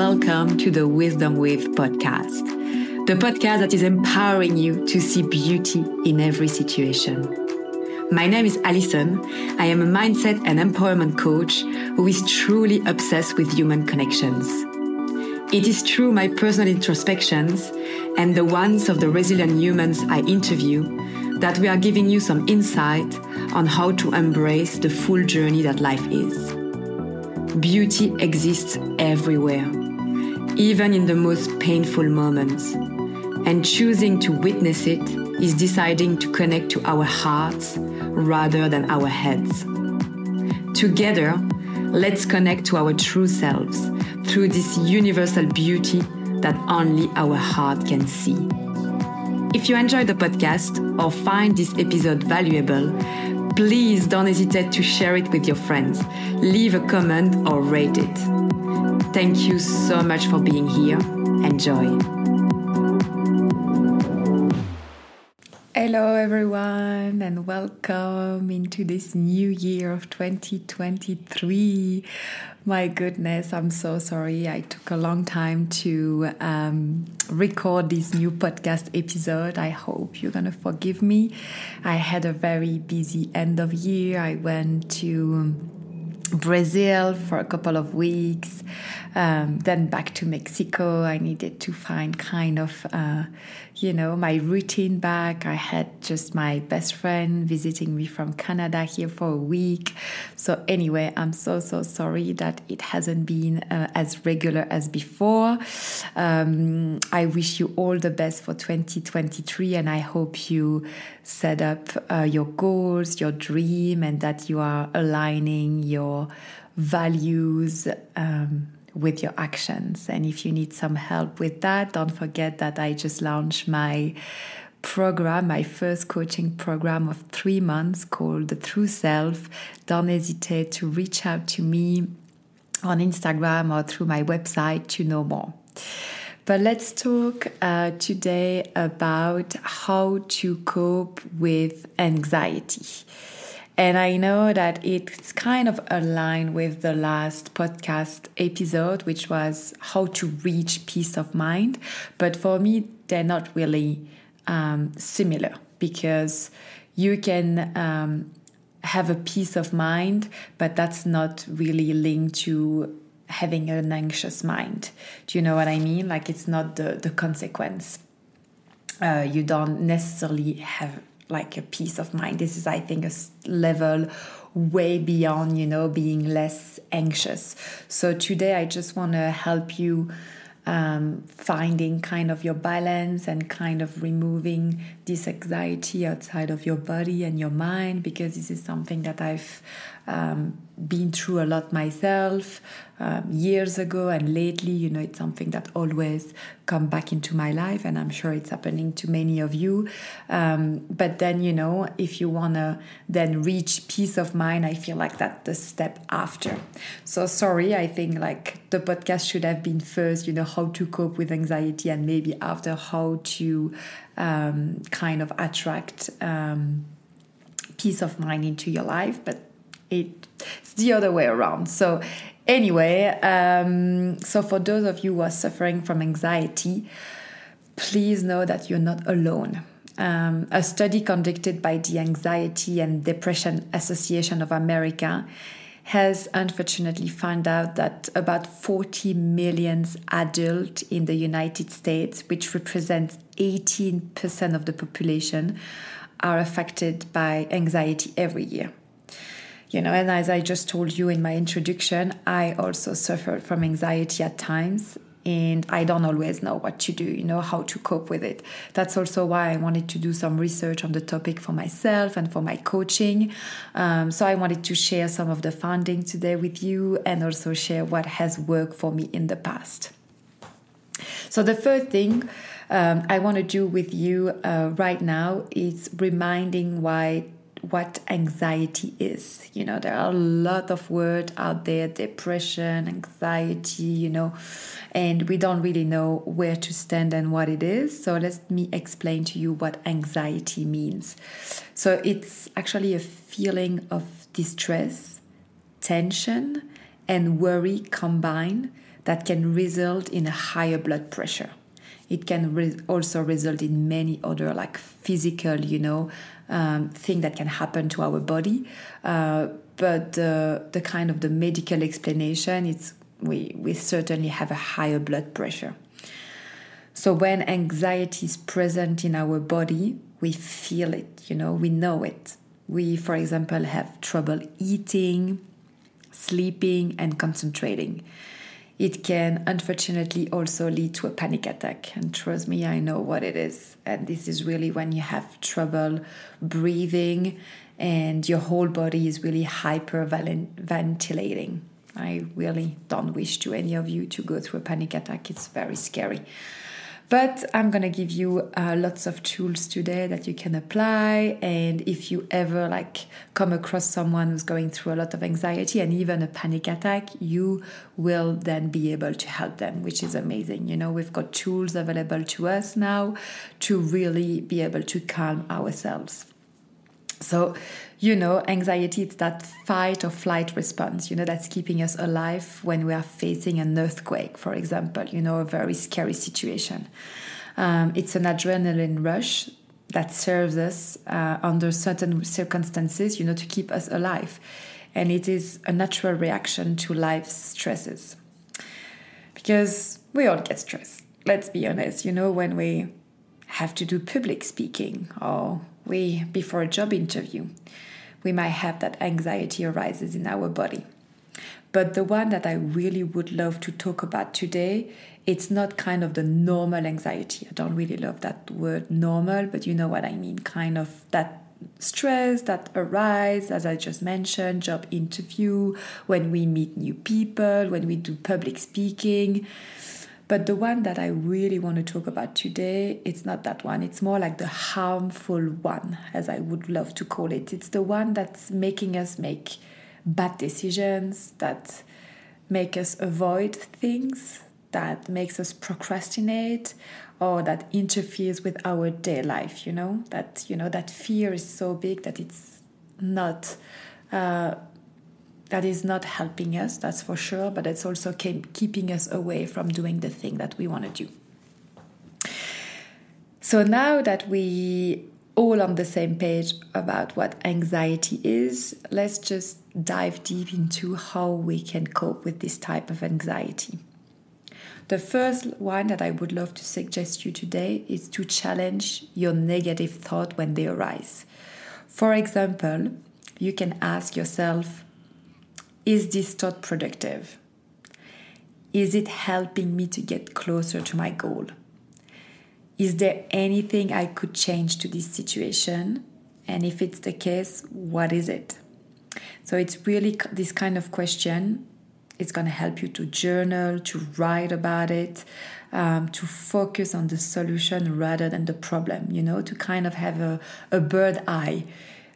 welcome to the Wisdom With podcast, the podcast that is empowering you to see beauty in every situation. My name is Alison. I am a mindset and empowerment coach who is truly obsessed with human connections. It is through my personal introspections and the ones of the resilient humans I interview that we are giving you some insight on how to embrace the full journey that life is. Beauty exists everywhere, even in the most painful moments. And choosing to witness it is deciding to connect to our hearts rather than our heads. Together, let's connect to our true selves through this universal beauty that only our heart can see. If you enjoyed the podcast or find this episode valuable, please don't hesitate to share it with your friends, leave a comment or rate it. Thank you so much for being here. Enjoy. Hello, everyone, and welcome into this new year of 2023. My goodness, I'm so sorry. I took a long time to um, record this new podcast episode. I hope you're going to forgive me. I had a very busy end of year. I went to Brazil for a couple of weeks, um, then back to Mexico. I needed to find kind of, uh, you know, my routine back. I had just my best friend visiting me from Canada here for a week. So, anyway, I'm so, so sorry that it hasn't been uh, as regular as before. Um, I wish you all the best for 2023 and I hope you set up uh, your goals, your dream, and that you are aligning your values um, with your actions. And if you need some help with that, don't forget that I just launched my program, my first coaching program of three months called The True Self. Don't hesitate to reach out to me on Instagram or through my website to know more. But let's talk uh, today about how to cope with anxiety. And I know that it's kind of aligned with the last podcast episode, which was how to reach peace of mind. But for me, they're not really um, similar because you can um, have a peace of mind, but that's not really linked to having an anxious mind. Do you know what I mean? Like it's not the, the consequence. Uh, you don't necessarily have like a peace of mind. This is, I think, a level way beyond, you know, being less anxious. So today I just want to help you um, finding kind of your balance and kind of removing this anxiety outside of your body and your mind because this is something that I've um, been through a lot myself um, years ago and lately you know it's something that always come back into my life and i'm sure it's happening to many of you. Um, but then you know if you want to then reach peace of mind i feel like that's the step after. So sorry i think like the podcast should have been first you know how to cope with anxiety and maybe after how to um, kind of attract um, peace of mind into your life. But it's the other way around. So, anyway, um, so for those of you who are suffering from anxiety, please know that you're not alone. Um, a study conducted by the Anxiety and Depression Association of America has unfortunately found out that about 40 million adults in the United States, which represents 18% of the population, are affected by anxiety every year you know and as i just told you in my introduction i also suffered from anxiety at times and i don't always know what to do you know how to cope with it. That's also why i wanted to do some research on the topic for myself and for my coaching. Um, so i wanted to share some of the findings today with you and also share what has worked for me in the past. So the first thing um, i want to do with you uh, right now is reminding why what anxiety is. You know, there are a lot of words out there depression, anxiety, you know, and we don't really know where to stand and what it is. So, let me explain to you what anxiety means. So, it's actually a feeling of distress, tension, and worry combined that can result in a higher blood pressure. It can re- also result in many other like physical, you know, um, thing that can happen to our body. Uh, but uh, the kind of the medical explanation, it's we we certainly have a higher blood pressure. So when anxiety is present in our body, we feel it, you know, we know it. We, for example, have trouble eating, sleeping, and concentrating. It can unfortunately also lead to a panic attack. And trust me, I know what it is. And this is really when you have trouble breathing and your whole body is really hyperventilating. I really don't wish to any of you to go through a panic attack. It's very scary. But I'm going to give you uh, lots of tools today that you can apply. And if you ever like come across someone who's going through a lot of anxiety and even a panic attack, you will then be able to help them, which is amazing. You know, we've got tools available to us now to really be able to calm ourselves. So, you know, anxiety, it's that fight or flight response, you know, that's keeping us alive when we are facing an earthquake, for example, you know, a very scary situation. Um, it's an adrenaline rush that serves us uh, under certain circumstances, you know, to keep us alive. And it is a natural reaction to life's stresses. Because we all get stressed. Let's be honest, you know, when we have to do public speaking or we before a job interview we might have that anxiety arises in our body. But the one that i really would love to talk about today it's not kind of the normal anxiety. I don't really love that word normal but you know what i mean. Kind of that stress that arise as i just mentioned job interview when we meet new people when we do public speaking but the one that I really want to talk about today, it's not that one. It's more like the harmful one, as I would love to call it. It's the one that's making us make bad decisions, that make us avoid things, that makes us procrastinate, or that interferes with our day life, you know? That, you know, that fear is so big that it's not uh, that is not helping us, that's for sure, but it's also keeping us away from doing the thing that we want to do. So now that we all on the same page about what anxiety is, let's just dive deep into how we can cope with this type of anxiety. The first one that I would love to suggest you today is to challenge your negative thought when they arise. For example, you can ask yourself, is this thought productive? Is it helping me to get closer to my goal? Is there anything I could change to this situation? And if it's the case, what is it? So it's really this kind of question. It's going to help you to journal, to write about it, um, to focus on the solution rather than the problem, you know, to kind of have a, a bird eye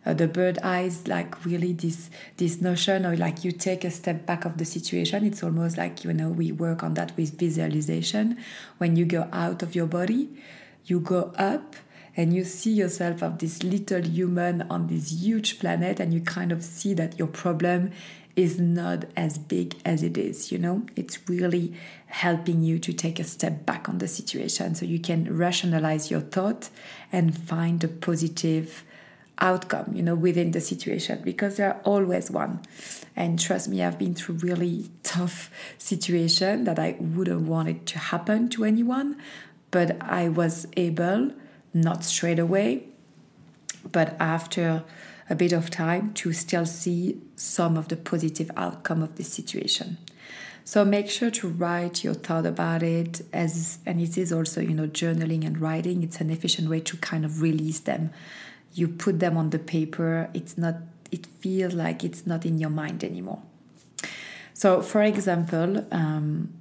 uh, the bird eyes like really this this notion or like you take a step back of the situation it's almost like you know we work on that with visualization. When you go out of your body you go up and you see yourself of this little human on this huge planet and you kind of see that your problem is not as big as it is you know? It's really helping you to take a step back on the situation so you can rationalize your thought and find a positive outcome you know within the situation because there are always one. And trust me i've been through really tough situation that i wouldn't want it to happen to anyone but i was able not straight away but after a bit of time to still see some of the positive outcome of the situation. So make sure to write your thought about it as and it is also you know journaling and writing it's an efficient way to kind of release them you put them on the paper it's not it feels like it's not in your mind anymore. So for example um,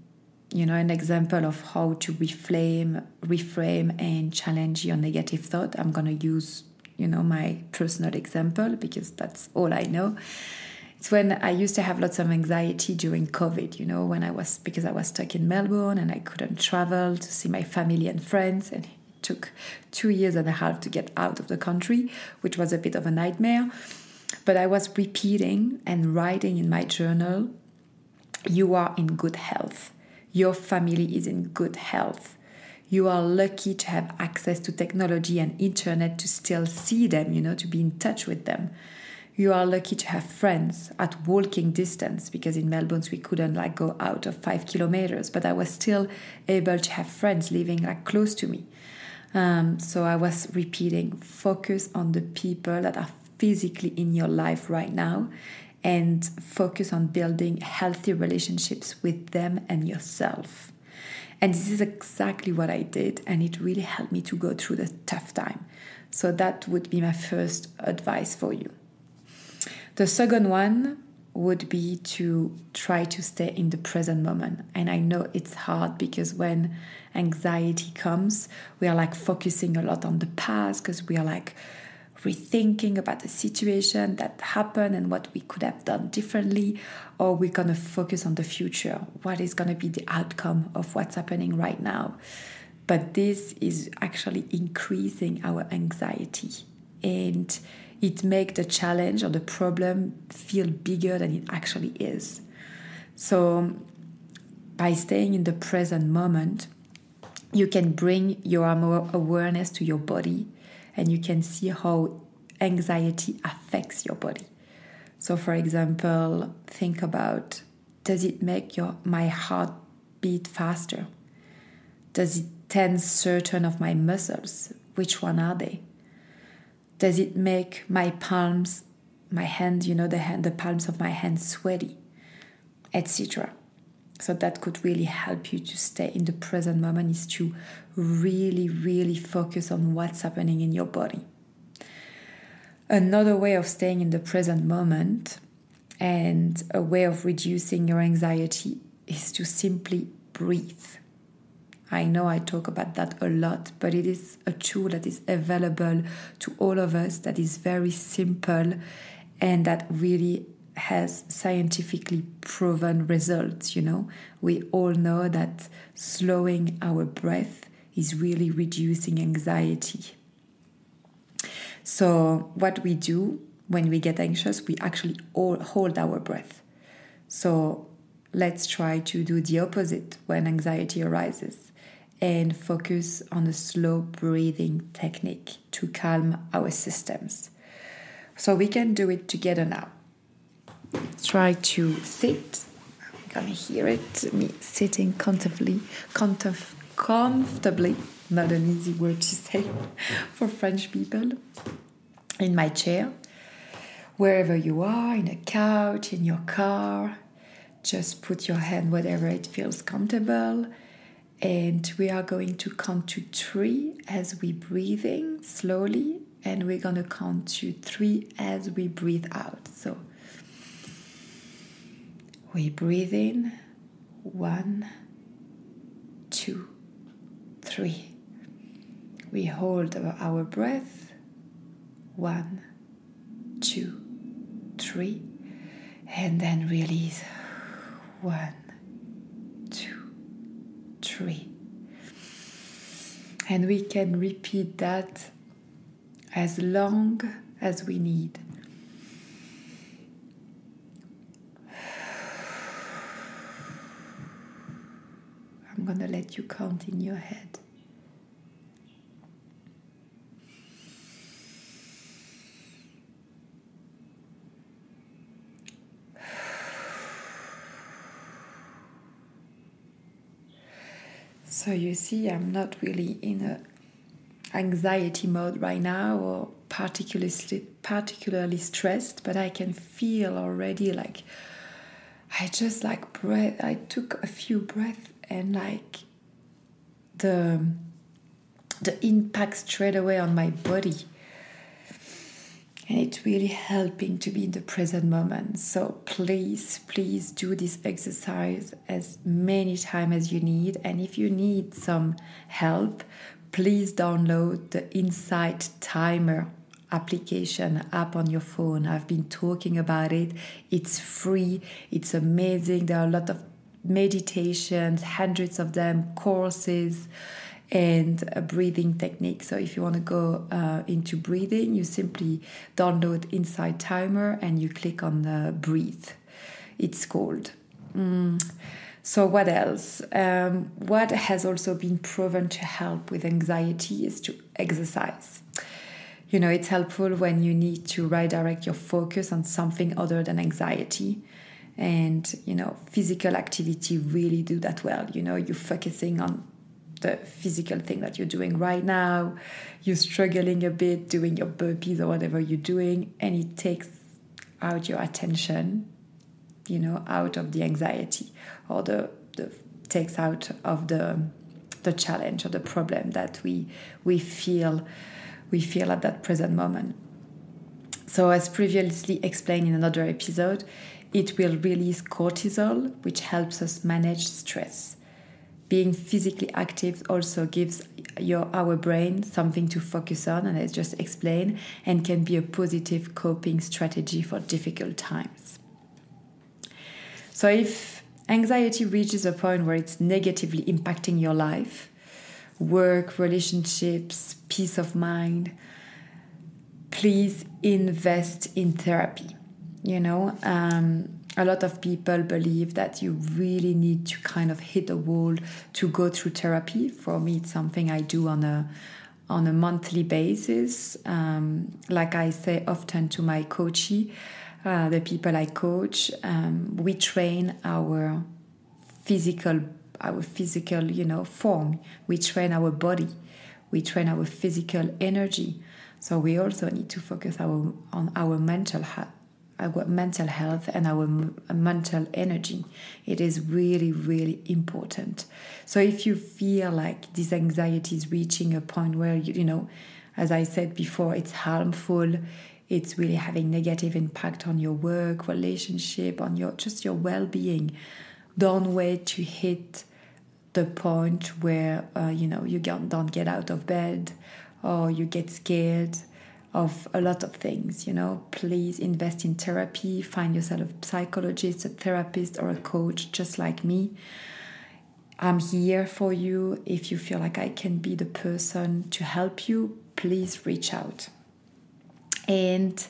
you know an example of how to reframe reframe and challenge your negative thought i'm going to use you know my personal example because that's all i know. It's when i used to have lots of anxiety during covid you know when i was because i was stuck in melbourne and i couldn't travel to see my family and friends and took two years and a half to get out of the country, which was a bit of a nightmare. But I was repeating and writing in my journal, You are in good health. Your family is in good health. You are lucky to have access to technology and internet to still see them, you know, to be in touch with them. You are lucky to have friends at walking distance because in Melbourne we couldn't like go out of five kilometers, but I was still able to have friends living like close to me. Um, so I was repeating focus on the people that are physically in your life right now and focus on building healthy relationships with them and yourself. And this is exactly what I did, and it really helped me to go through the tough time. So, that would be my first advice for you. The second one would be to try to stay in the present moment. And I know it's hard because when anxiety comes, we are like focusing a lot on the past because we are like, rethinking about the situation that happened and what we could have done differently, or we're going to focus on the future. What is going to be the outcome of what's happening right now? But this is actually increasing our anxiety and it makes the challenge or the problem feel bigger than it actually is. So, by staying in the present moment, you can bring your awareness to your body and you can see how anxiety affects your body. So, for example, think about does it make your my heart beat faster? Does it tense certain of my muscles? Which one are they? Does it make my palms, my hand, you know, the hand, the palms of my hands sweaty, etc. So that could really help you to stay in the present moment is to really, really focus on what's happening in your body. Another way of staying in the present moment and a way of reducing your anxiety is to simply breathe. I know I talk about that a lot, but it is a tool that is available to all of us that is very simple and that really has scientifically proven results. You know, we all know that slowing our breath is really reducing anxiety. So, what we do when we get anxious, we actually all hold our breath. So, let's try to do the opposite when anxiety arises and focus on a slow breathing technique to calm our systems. So, we can do it together now try to sit. I'm gonna hear it. Me sitting comfortably, comf- comfortably. Not an easy word to say for French people. In my chair, wherever you are, in a couch, in your car, just put your hand wherever it feels comfortable. And we are going to count to three as we breathing slowly, and we're gonna count to three as we breathe out. So we breathe in one, two, three. We hold our breath one, two, three, and then release one, three. And we can repeat that as long as we need. I'm going to let you count in your head. So you see, I'm not really in a anxiety mode right now or particularly particularly stressed, but I can feel already like I just like breath. I took a few breaths and like the the impact straight away on my body and it's really helping to be in the present moment. So please please do this exercise as many times as you need. And if you need some help please download the insight timer application app on your phone. I've been talking about it. It's free. It's amazing. There are a lot of meditations, hundreds of them, courses, and a breathing technique. So if you want to go uh, into breathing, you simply download Insight Timer and you click on the breathe. It's called. Mm. So, what else? Um, what has also been proven to help with anxiety is to exercise. You know, it's helpful when you need to redirect your focus on something other than anxiety. And, you know, physical activity really do that well. You know, you're focusing on the physical thing that you're doing right now. You're struggling a bit doing your burpees or whatever you're doing, and it takes out your attention, you know, out of the anxiety or the, the takes out of the the challenge or the problem that we we feel we feel at that present moment. So as previously explained in another episode, it will release cortisol, which helps us manage stress being physically active also gives your our brain something to focus on and I just explained and can be a positive coping strategy for difficult times. So if anxiety reaches a point where it's negatively impacting your life, work, relationships, peace of mind, please invest in therapy. You know, um, a lot of people believe that you really need to kind of hit a wall to go through therapy. For me, it's something I do on a on a monthly basis. Um, like I say often to my coachee, uh, the people I coach, um, we train our physical our physical you know form. We train our body. We train our physical energy. So we also need to focus our on our mental health our mental health and our mental energy. It is really, really important. So if you feel like this anxiety is reaching a point where you, you know, as I said before, it's harmful, it's really having negative impact on your work, relationship, on your just your well-being. Don't wait to hit the point where uh, you know you don't get out of bed or you get scared of a lot of things you know? Please invest in therapy find yourself a psychologist a therapist or a coach just like me. I'm here for you. If you feel like i can be the person to help you please reach out. And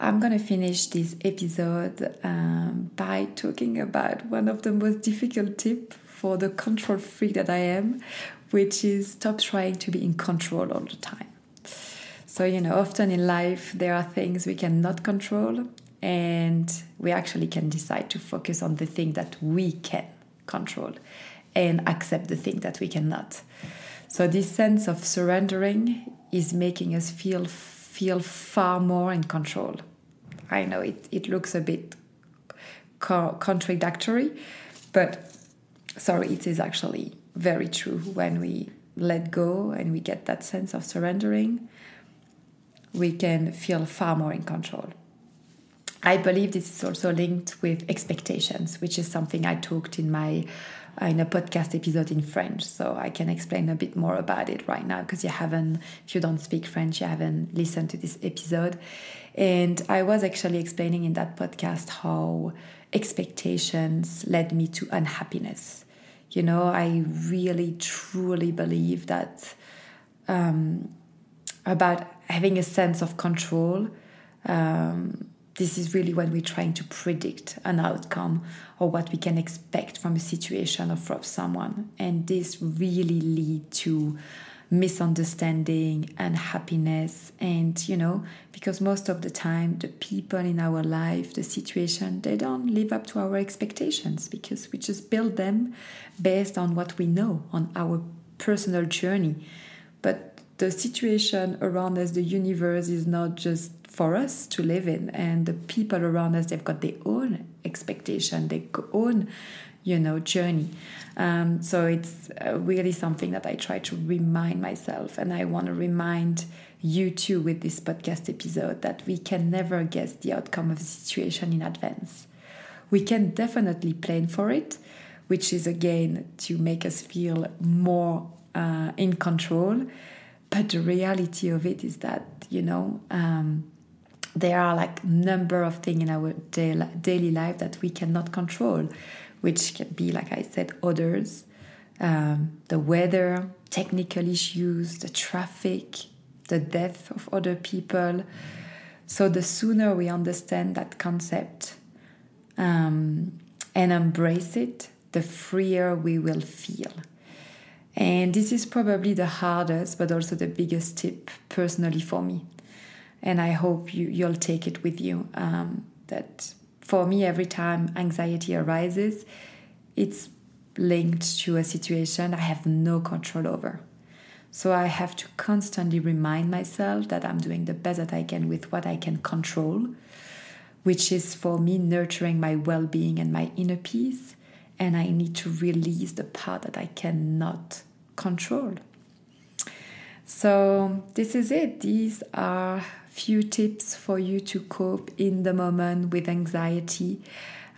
i'm to finish this episode um, by talking about one of the most difficult tips for the control freak that i am which is stop trying to be in control all the time so, you know, often in life there are things we cannot control, and we actually can decide to focus on the thing that we can control and accept the thing that we cannot. So, this sense of surrendering is making us feel feel far more in control. I know it, it looks a bit co- contradictory, but sorry, it is actually very true when we let go and we get that sense of surrendering we can feel far more in control. I believe this is also linked with expectations, which is something I talked in my in a podcast episode in French. So I can explain a bit more about it right now because you haven't, if you don't speak French, you haven't listened to this episode. And I was actually explaining in that podcast how expectations led me to unhappiness. You know, I really truly believe that um, about having a sense of control. Um, this is really when we're trying to predict an outcome or what we can expect from a situation or from someone. And this really lead to misunderstanding and happiness and you know because most of the time the people in our life the situation they don't live up to our expectations because we just build them based on what we know on our personal journey but the situation around us, the universe is not just for us to live in, and the people around us, they've got their own expectation, their own, you know, journey. Um, so it's uh, really something that I try to remind myself, and I want to remind you too with this podcast episode that we can never guess the outcome of the situation in advance. We can definitely plan for it, which is again to make us feel more uh, in control but the reality of it is that you know um, there are like number of things in our daily life that we cannot control which can be like i said others um, the weather technical issues the traffic the death of other people so the sooner we understand that concept um, and embrace it the freer we will feel. And this is probably the hardest, but also the biggest tip personally for me. And I hope you, you'll take it with you. Um, that for me, every time anxiety arises, it's linked to a situation I have no control over. So I have to constantly remind myself that I'm doing the best that I can with what I can control, which is for me nurturing my well being and my inner peace. And I need to release the part that I cannot control. So, this is it. These are few tips for you to cope in the moment with anxiety.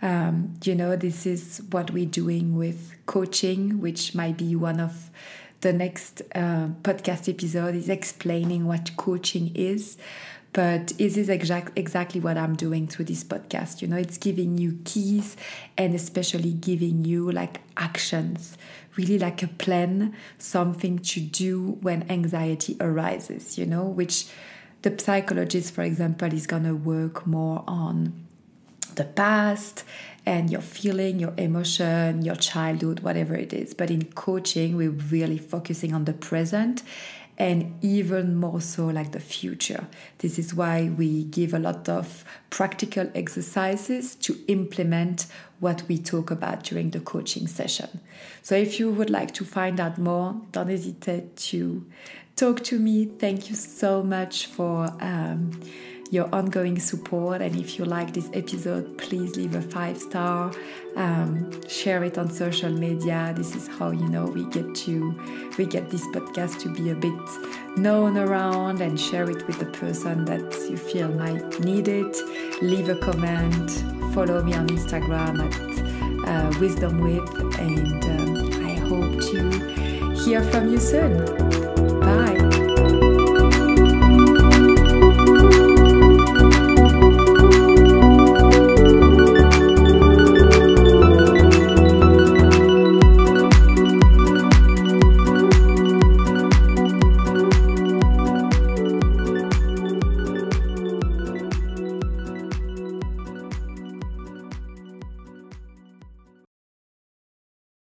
Um, you know, this is what we're doing with coaching, which might be one of the next uh, podcast episode is explaining what coaching is but it is exact, exactly what i'm doing through this podcast you know it's giving you keys and especially giving you like actions really like a plan something to do when anxiety arises you know which the psychologist for example is going to work more on the past and your feeling, your emotion, your childhood, whatever it is. But in coaching, we're really focusing on the present and even more so like the future. This is why we give a lot of practical exercises to implement what we talk about during the coaching session. So if you would like to find out more, don't hesitate to talk to me. Thank you so much for. Um, your ongoing support. And if you like this episode, please leave a five star, um, share it on social media. This is how you know we get to we get this podcast to be a bit known around and share it with the person that you feel might need it. Leave a comment. Follow me on Instagram at uh, Wisdom With, and um, I hope to hear from you soon. Bye.